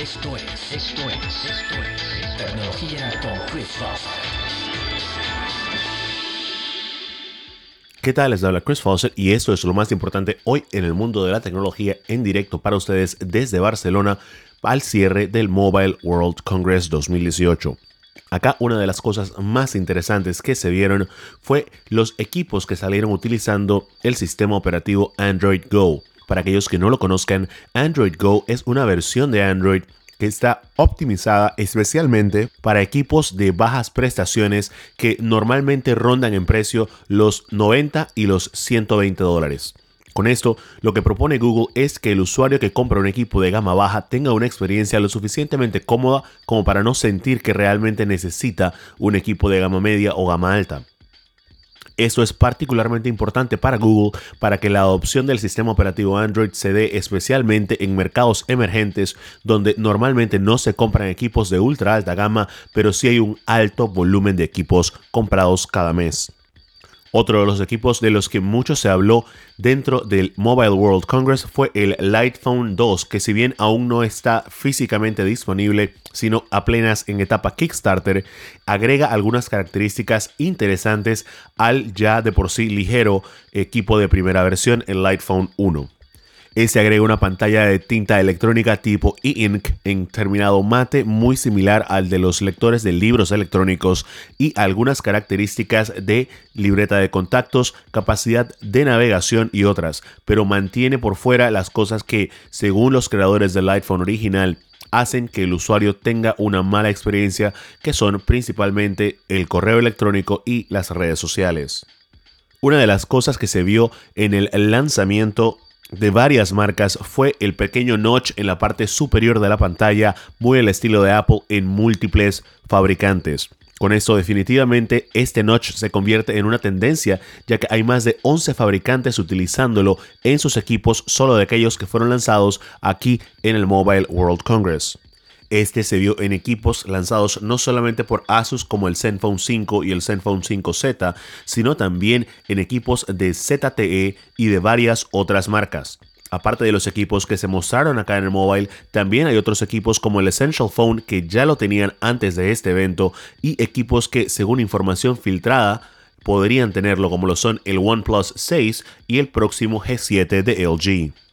Esto es, esto es, esto es Tecnología con Chris Foster. ¿Qué tal? Les habla Chris Fawcett y esto es lo más importante hoy en el mundo de la tecnología en directo para ustedes desde Barcelona al cierre del Mobile World Congress 2018. Acá una de las cosas más interesantes que se vieron fue los equipos que salieron utilizando el sistema operativo Android Go. Para aquellos que no lo conozcan, Android Go es una versión de Android que está optimizada especialmente para equipos de bajas prestaciones que normalmente rondan en precio los 90 y los 120 dólares. Con esto, lo que propone Google es que el usuario que compra un equipo de gama baja tenga una experiencia lo suficientemente cómoda como para no sentir que realmente necesita un equipo de gama media o gama alta. Esto es particularmente importante para Google para que la adopción del sistema operativo Android se dé especialmente en mercados emergentes donde normalmente no se compran equipos de ultra alta gama, pero sí hay un alto volumen de equipos comprados cada mes. Otro de los equipos de los que mucho se habló dentro del Mobile World Congress fue el Lightphone 2, que si bien aún no está físicamente disponible, sino apenas en etapa Kickstarter, agrega algunas características interesantes al ya de por sí ligero equipo de primera versión, el Lightphone 1. Este agrega una pantalla de tinta electrónica tipo e-ink en terminado mate muy similar al de los lectores de libros electrónicos y algunas características de libreta de contactos, capacidad de navegación y otras, pero mantiene por fuera las cosas que, según los creadores del iPhone original, hacen que el usuario tenga una mala experiencia, que son principalmente el correo electrónico y las redes sociales. Una de las cosas que se vio en el lanzamiento de varias marcas fue el pequeño notch en la parte superior de la pantalla, muy al estilo de Apple en múltiples fabricantes. Con esto definitivamente este notch se convierte en una tendencia ya que hay más de 11 fabricantes utilizándolo en sus equipos solo de aquellos que fueron lanzados aquí en el Mobile World Congress. Este se vio en equipos lanzados no solamente por Asus como el Zenfone 5 y el Zenfone 5Z, sino también en equipos de ZTE y de varias otras marcas. Aparte de los equipos que se mostraron acá en el mobile, también hay otros equipos como el Essential Phone que ya lo tenían antes de este evento y equipos que según información filtrada podrían tenerlo como lo son el OnePlus 6 y el próximo G7 de LG.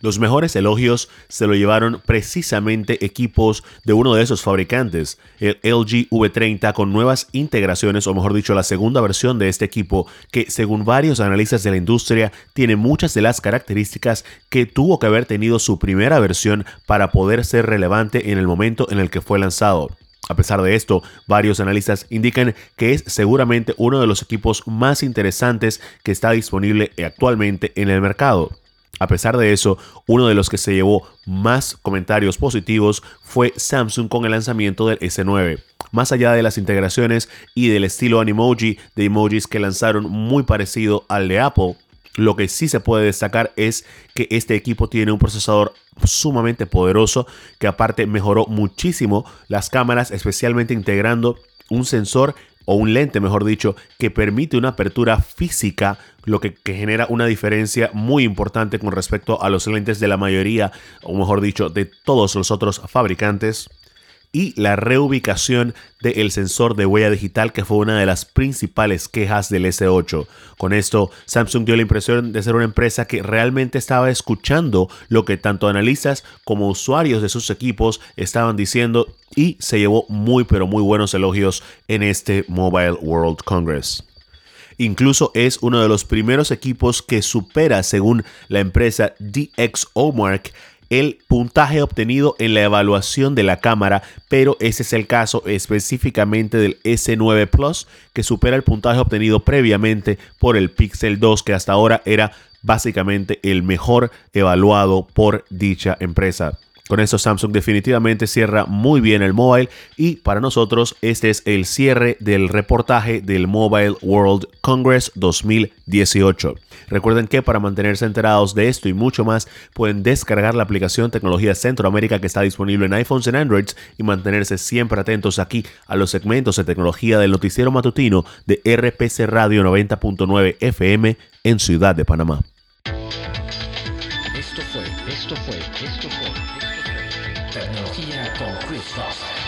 Los mejores elogios se lo llevaron precisamente equipos de uno de esos fabricantes, el LG V30 con nuevas integraciones, o mejor dicho, la segunda versión de este equipo, que según varios analistas de la industria tiene muchas de las características que tuvo que haber tenido su primera versión para poder ser relevante en el momento en el que fue lanzado. A pesar de esto, varios analistas indican que es seguramente uno de los equipos más interesantes que está disponible actualmente en el mercado. A pesar de eso, uno de los que se llevó más comentarios positivos fue Samsung con el lanzamiento del S9. Más allá de las integraciones y del estilo Animoji de emojis que lanzaron muy parecido al de Apple, lo que sí se puede destacar es que este equipo tiene un procesador sumamente poderoso que aparte mejoró muchísimo las cámaras, especialmente integrando un sensor o un lente, mejor dicho, que permite una apertura física, lo que, genera una diferencia muy importante con respecto a los lentes de la mayoría, o mejor dicho, de todos los otros fabricantes y la reubicación del sensor de huella digital que fue una de las principales quejas del S8. Con esto, Samsung dio la impresión de ser una empresa que realmente estaba escuchando lo que tanto analistas como usuarios de sus equipos estaban diciendo y se llevó muy pero muy buenos elogios en este Mobile World Congress. Incluso es uno de los primeros equipos que supera, según la empresa DxOMark, el puntaje obtenido en la evaluación de la cámara, pero ese es el caso específicamente del S9 Plus, que supera el puntaje obtenido previamente por el Pixel 2, que hasta ahora era básicamente el mejor evaluado por dicha empresa. Con esto Samsung definitivamente cierra muy bien el mobile y para nosotros este es el cierre del reportaje del Mobile World Congress 2018. Recuerden que para mantenerse enterados de esto y mucho más pueden descargar la aplicación Tecnología Centroamérica que está disponible en iPhones y Androids y mantenerse siempre atentos aquí a los segmentos de tecnología del noticiero matutino de RPC Radio 90.9 FM en Ciudad de Panamá. Esto fue, esto fue, esto fue. Tecnología con Chris Foster.